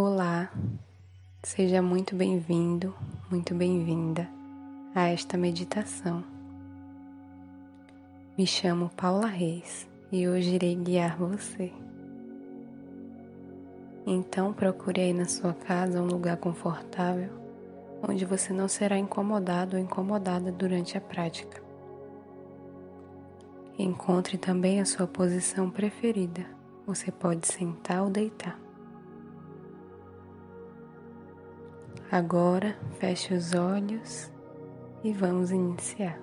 Olá, seja muito bem-vindo, muito bem-vinda a esta meditação. Me chamo Paula Reis e hoje irei guiar você. Então procure aí na sua casa um lugar confortável onde você não será incomodado ou incomodada durante a prática. Encontre também a sua posição preferida. Você pode sentar ou deitar. Agora feche os olhos e vamos iniciar.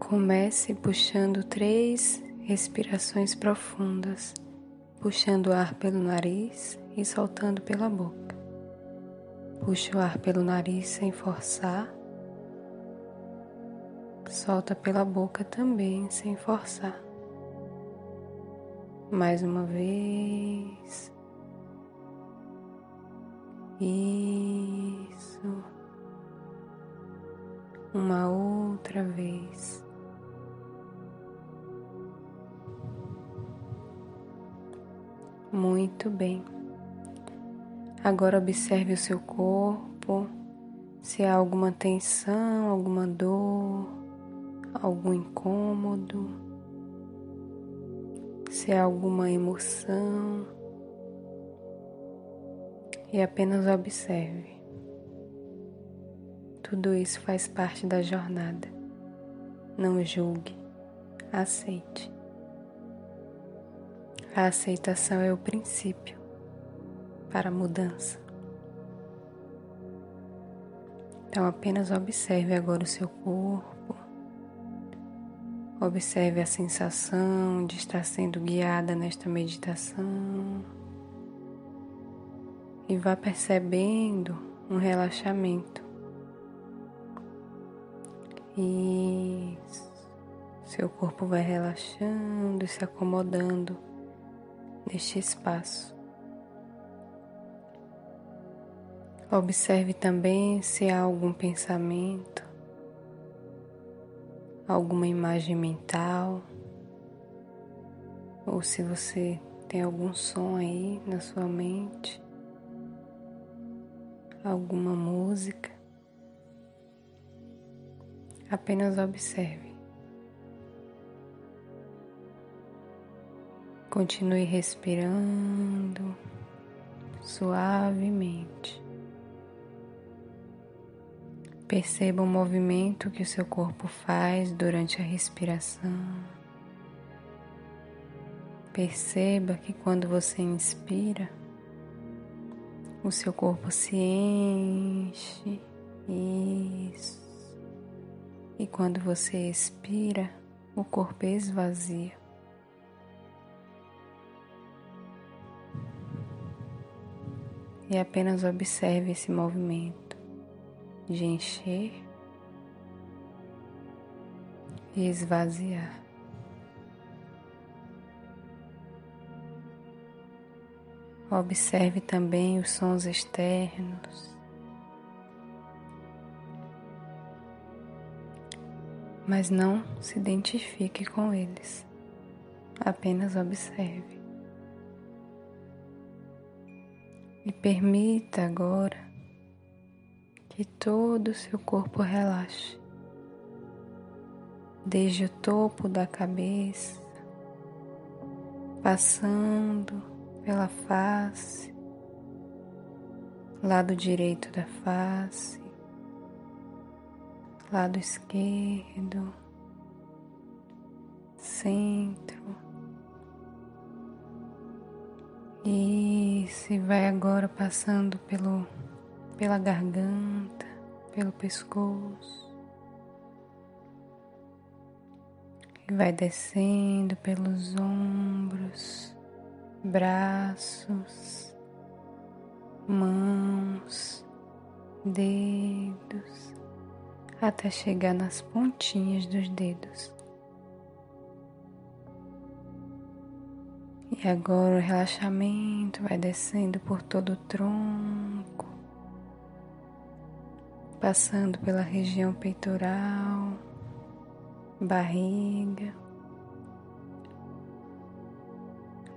Comece puxando três respirações profundas, puxando o ar pelo nariz e soltando pela boca. Puxe o ar pelo nariz sem forçar. Solta pela boca também sem forçar. Mais uma vez. Isso. Uma outra vez. Muito bem. Agora observe o seu corpo, se há alguma tensão, alguma dor, algum incômodo, se há alguma emoção e apenas observe. Tudo isso faz parte da jornada. Não julgue, aceite. A aceitação é o princípio para a mudança. Então apenas observe agora o seu corpo. Observe a sensação de estar sendo guiada nesta meditação e vá percebendo um relaxamento. Isso. Seu corpo vai relaxando e se acomodando neste espaço. Observe também se há algum pensamento, alguma imagem mental, ou se você tem algum som aí na sua mente alguma música, apenas observe. Continue respirando suavemente. Perceba o movimento que o seu corpo faz durante a respiração. Perceba que quando você inspira, o seu corpo se enche. Isso. E quando você expira, o corpo esvazia. E apenas observe esse movimento de encher e esvaziar. Observe também os sons externos. Mas não se identifique com eles, apenas observe. E permita agora que todo o seu corpo relaxe, desde o topo da cabeça, passando pela face, lado direito da face, lado esquerdo, centro. E se vai agora passando pelo, pela garganta, pelo pescoço. E vai descendo pelos ombros braços, mãos, dedos, até chegar nas pontinhas dos dedos. E agora o relaxamento vai descendo por todo o tronco, passando pela região peitoral, barriga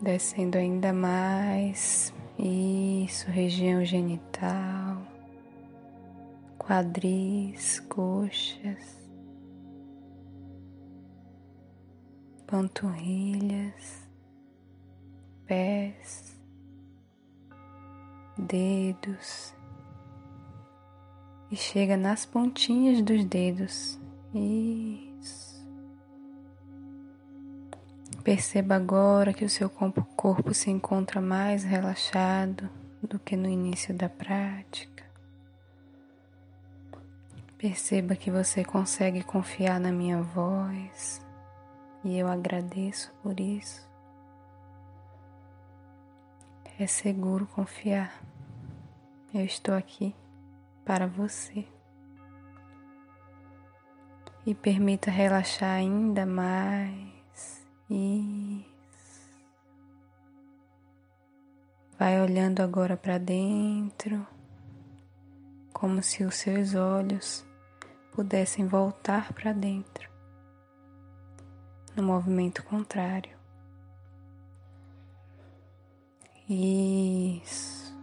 descendo ainda mais. Isso, região genital, quadris, coxas, panturrilhas, pés, dedos e chega nas pontinhas dos dedos. Isso. Perceba agora que o seu corpo se encontra mais relaxado do que no início da prática. Perceba que você consegue confiar na minha voz e eu agradeço por isso. É seguro confiar. Eu estou aqui para você. E permita relaxar ainda mais. Isso. Vai olhando agora para dentro, como se os seus olhos pudessem voltar para dentro no movimento contrário. Isso.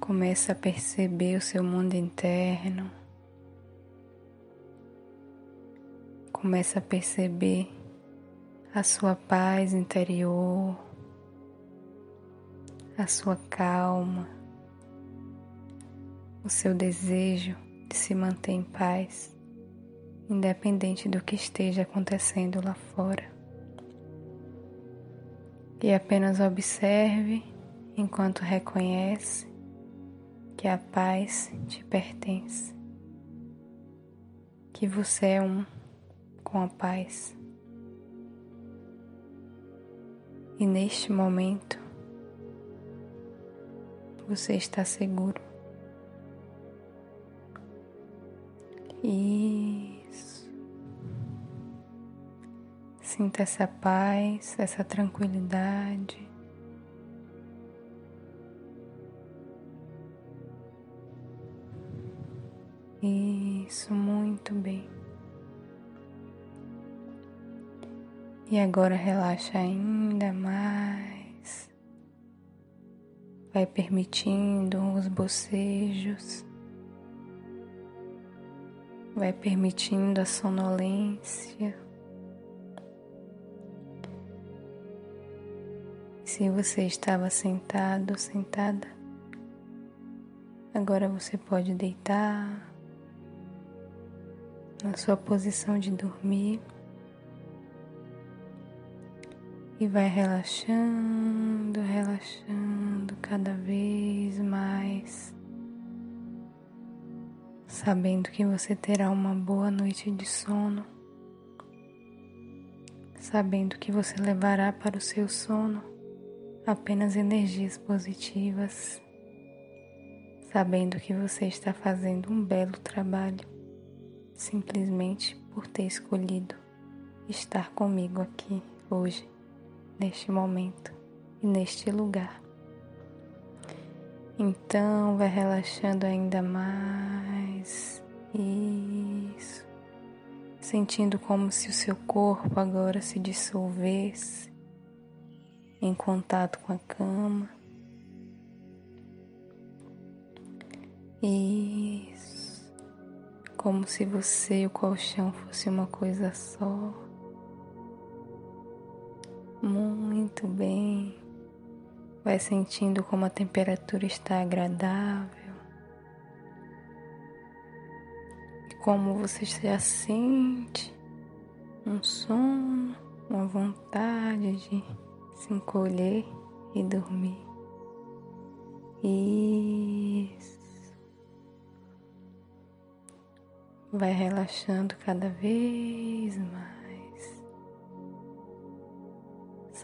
Começa a perceber o seu mundo interno. Começa a perceber a sua paz interior, a sua calma, o seu desejo de se manter em paz independente do que esteja acontecendo lá fora. E apenas observe enquanto reconhece que a paz te pertence, que você é um com a paz. E neste momento você está seguro. E Sinta essa paz, essa tranquilidade. Isso, muito bem. E agora relaxa ainda mais. Vai permitindo os bocejos. Vai permitindo a sonolência. Se você estava sentado sentada, agora você pode deitar na sua posição de dormir e vai relaxando, relaxando cada vez mais, sabendo que você terá uma boa noite de sono, sabendo que você levará para o seu sono apenas energias positivas, sabendo que você está fazendo um belo trabalho, simplesmente por ter escolhido estar comigo aqui hoje, neste momento e neste lugar. Então, vai relaxando ainda mais. Isso. Sentindo como se o seu corpo agora se dissolvesse em contato com a cama. Isso. Como se você e o colchão fosse uma coisa só. Muito bem. Vai sentindo como a temperatura está agradável. E como você já sente um sono, uma vontade de se encolher e dormir. Isso. Vai relaxando cada vez mais,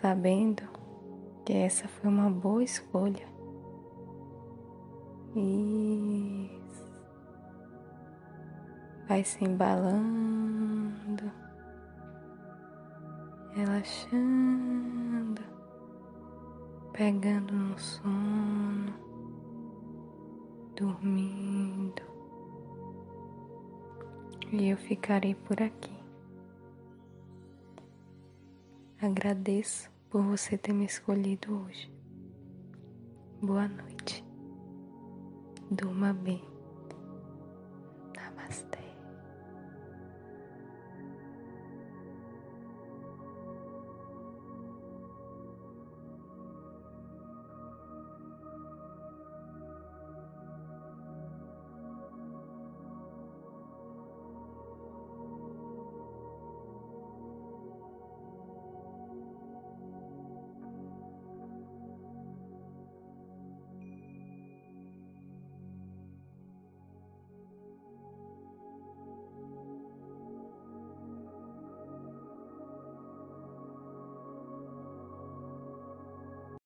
sabendo que essa foi uma boa escolha. Isso. Vai se embalando, relaxando pegando no sono, dormindo. E eu ficarei por aqui. Agradeço por você ter me escolhido hoje. Boa noite. Durma bem. Namastê.